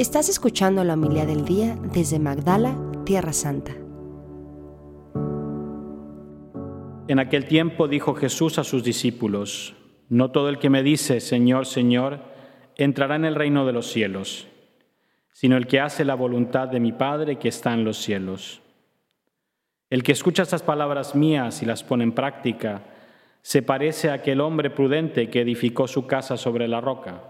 Estás escuchando la humildad del día desde Magdala, Tierra Santa. En aquel tiempo dijo Jesús a sus discípulos, No todo el que me dice, Señor, Señor, entrará en el reino de los cielos, sino el que hace la voluntad de mi Padre que está en los cielos. El que escucha estas palabras mías y las pone en práctica, se parece a aquel hombre prudente que edificó su casa sobre la roca.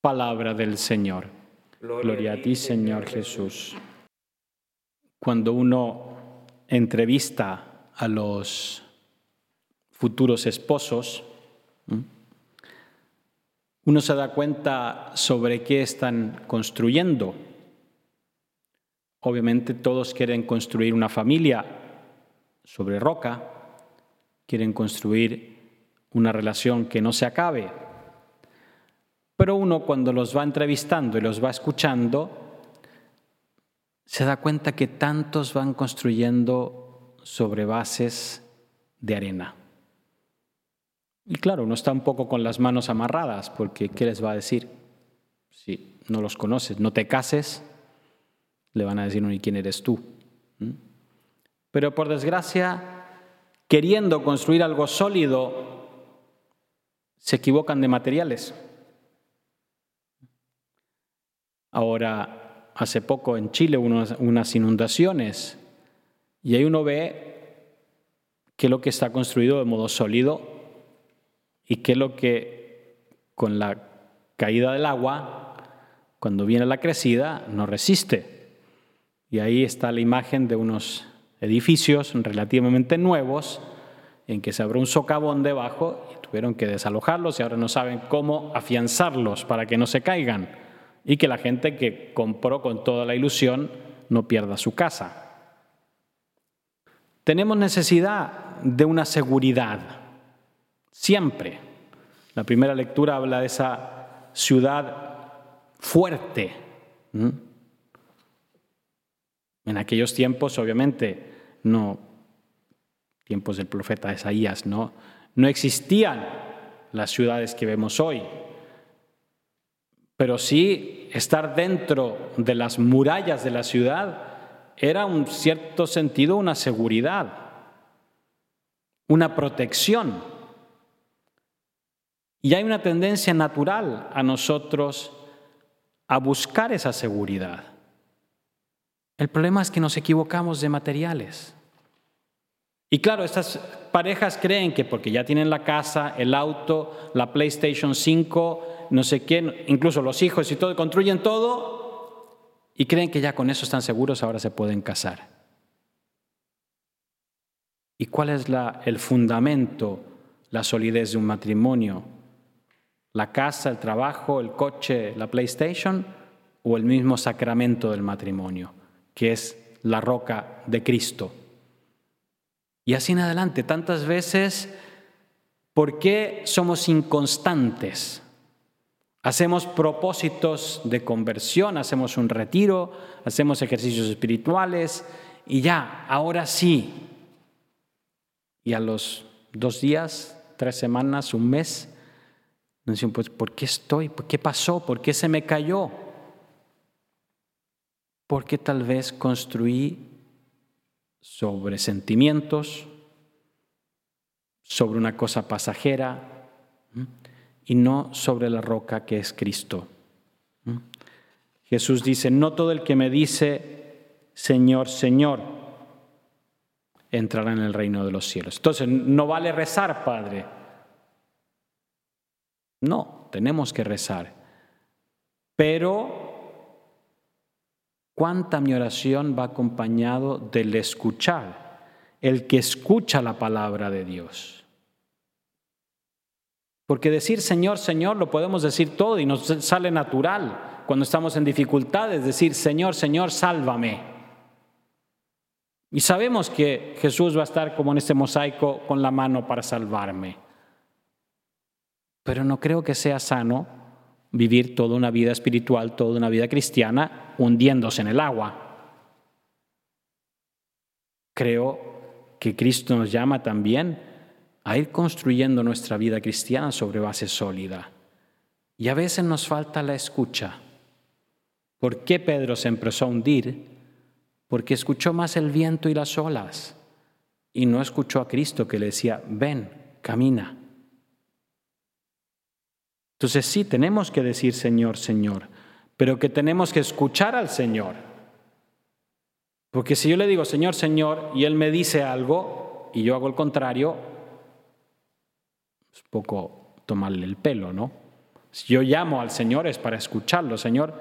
Palabra del Señor. Gloria, a ti, Señor Jesús. Cuando uno entrevista a los futuros esposos, uno se da cuenta sobre qué están construyendo Obviamente todos quieren construir una familia sobre roca, quieren construir una relación que no se acabe. Pero uno cuando los va entrevistando y los va escuchando, se da cuenta que tantos van construyendo sobre bases de arena. Y claro, uno está un poco con las manos amarradas, porque ¿qué les va a decir? Si no los conoces, no te cases, le van a decir, ¿y quién eres tú? Pero por desgracia, queriendo construir algo sólido, se equivocan de materiales. Ahora, hace poco en Chile unas inundaciones y ahí uno ve qué es lo que está construido de modo sólido y qué es lo que con la caída del agua, cuando viene la crecida, no resiste. Y ahí está la imagen de unos edificios relativamente nuevos en que se abrió un socavón debajo y tuvieron que desalojarlos y ahora no saben cómo afianzarlos para que no se caigan y que la gente que compró con toda la ilusión no pierda su casa. Tenemos necesidad de una seguridad, siempre. La primera lectura habla de esa ciudad fuerte. En aquellos tiempos, obviamente, no, tiempos del profeta Isaías, no, no existían las ciudades que vemos hoy. Pero sí estar dentro de las murallas de la ciudad era un cierto sentido una seguridad, una protección. Y hay una tendencia natural a nosotros a buscar esa seguridad. El problema es que nos equivocamos de materiales. Y claro, estas parejas creen que porque ya tienen la casa, el auto, la PlayStation 5, no sé quién, incluso los hijos y todo, construyen todo y creen que ya con eso están seguros, ahora se pueden casar. ¿Y cuál es el fundamento, la solidez de un matrimonio? ¿La casa, el trabajo, el coche, la PlayStation o el mismo sacramento del matrimonio? que es la roca de Cristo. Y así en adelante, tantas veces, ¿por qué somos inconstantes? Hacemos propósitos de conversión, hacemos un retiro, hacemos ejercicios espirituales y ya, ahora sí. Y a los dos días, tres semanas, un mes, nos dicen, pues, ¿por qué estoy? ¿Por qué pasó? ¿Por qué se me cayó? porque tal vez construí sobre sentimientos, sobre una cosa pasajera y no sobre la roca que es Cristo. Jesús dice, no todo el que me dice, Señor, Señor, entrará en el reino de los cielos. Entonces, no vale rezar, Padre. No, tenemos que rezar. Pero cuánta mi oración va acompañado del escuchar, el que escucha la palabra de Dios. Porque decir Señor, Señor lo podemos decir todo y nos sale natural cuando estamos en dificultades, decir Señor, Señor, sálvame. Y sabemos que Jesús va a estar como en este mosaico con la mano para salvarme. Pero no creo que sea sano vivir toda una vida espiritual, toda una vida cristiana hundiéndose en el agua. Creo que Cristo nos llama también a ir construyendo nuestra vida cristiana sobre base sólida. Y a veces nos falta la escucha. ¿Por qué Pedro se empezó a hundir? Porque escuchó más el viento y las olas y no escuchó a Cristo que le decía, ven, camina. Entonces sí, tenemos que decir Señor, Señor, pero que tenemos que escuchar al Señor. Porque si yo le digo Señor, Señor, y Él me dice algo y yo hago el contrario, es poco tomarle el pelo, ¿no? Si yo llamo al Señor es para escucharlo. Señor,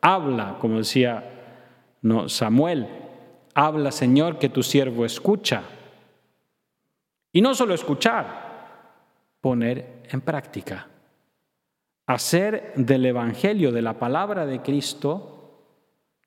habla, como decía no, Samuel, habla Señor que tu siervo escucha. Y no solo escuchar, poner en práctica hacer del Evangelio, de la palabra de Cristo,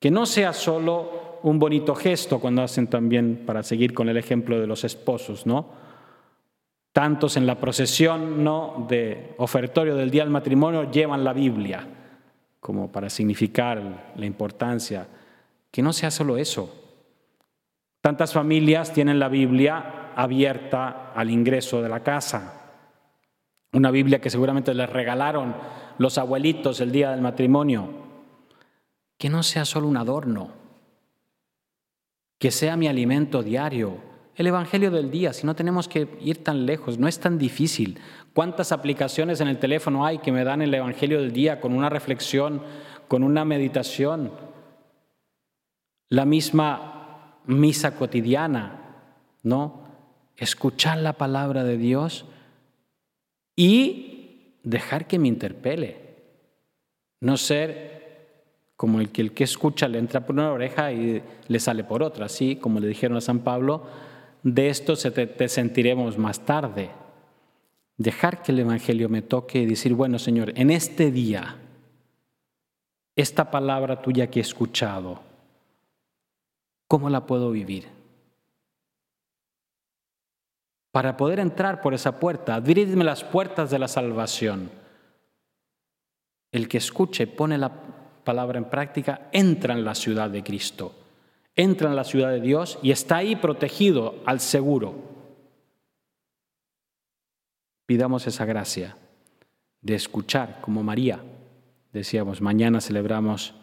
que no sea solo un bonito gesto cuando hacen también, para seguir con el ejemplo de los esposos, ¿no? Tantos en la procesión ¿no? de ofertorio del día del matrimonio llevan la Biblia, como para significar la importancia. Que no sea solo eso. Tantas familias tienen la Biblia abierta al ingreso de la casa una Biblia que seguramente les regalaron los abuelitos el día del matrimonio, que no sea solo un adorno, que sea mi alimento diario. El Evangelio del día, si no tenemos que ir tan lejos, no es tan difícil. ¿Cuántas aplicaciones en el teléfono hay que me dan el Evangelio del día con una reflexión, con una meditación? La misma misa cotidiana, ¿no? Escuchar la palabra de Dios y dejar que me interpele. No ser como el que el que escucha le entra por una oreja y le sale por otra, así como le dijeron a San Pablo, de esto se te, sentiremos más tarde. Dejar que el Evangelio me toque y decir, bueno Señor, en este día, esta palabra tuya que he escuchado, ¿cómo la puedo vivir? para poder entrar por esa puerta. Abridme las puertas de la salvación. El que escuche, pone la palabra en práctica, entra en la ciudad de Cristo, entra en la ciudad de Dios y está ahí protegido al seguro. Pidamos esa gracia de escuchar como María. Decíamos, mañana celebramos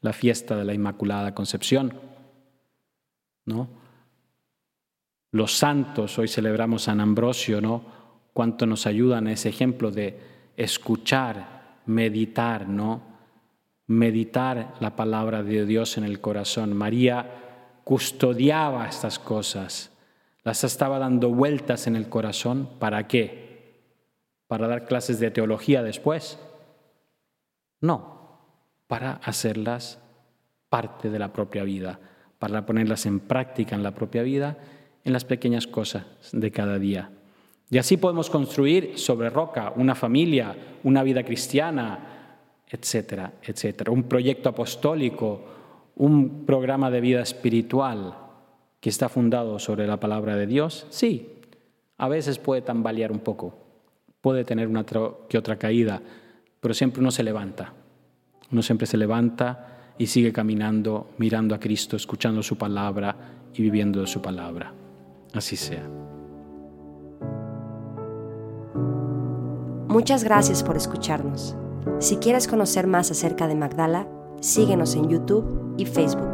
la fiesta de la Inmaculada Concepción, ¿no? Los santos, hoy celebramos San Ambrosio, ¿no? Cuánto nos ayudan ese ejemplo de escuchar, meditar, ¿no? Meditar la palabra de Dios en el corazón. María custodiaba estas cosas, las estaba dando vueltas en el corazón. ¿Para qué? ¿Para dar clases de teología después? No, para hacerlas parte de la propia vida, para ponerlas en práctica en la propia vida en las pequeñas cosas de cada día. Y así podemos construir sobre roca una familia, una vida cristiana, etcétera, etcétera. Un proyecto apostólico, un programa de vida espiritual que está fundado sobre la palabra de Dios. Sí, a veces puede tambalear un poco, puede tener una que otra caída, pero siempre uno se levanta. Uno siempre se levanta y sigue caminando, mirando a Cristo, escuchando su palabra y viviendo de su palabra. Así sea. Muchas gracias por escucharnos. Si quieres conocer más acerca de Magdala, síguenos en YouTube y Facebook.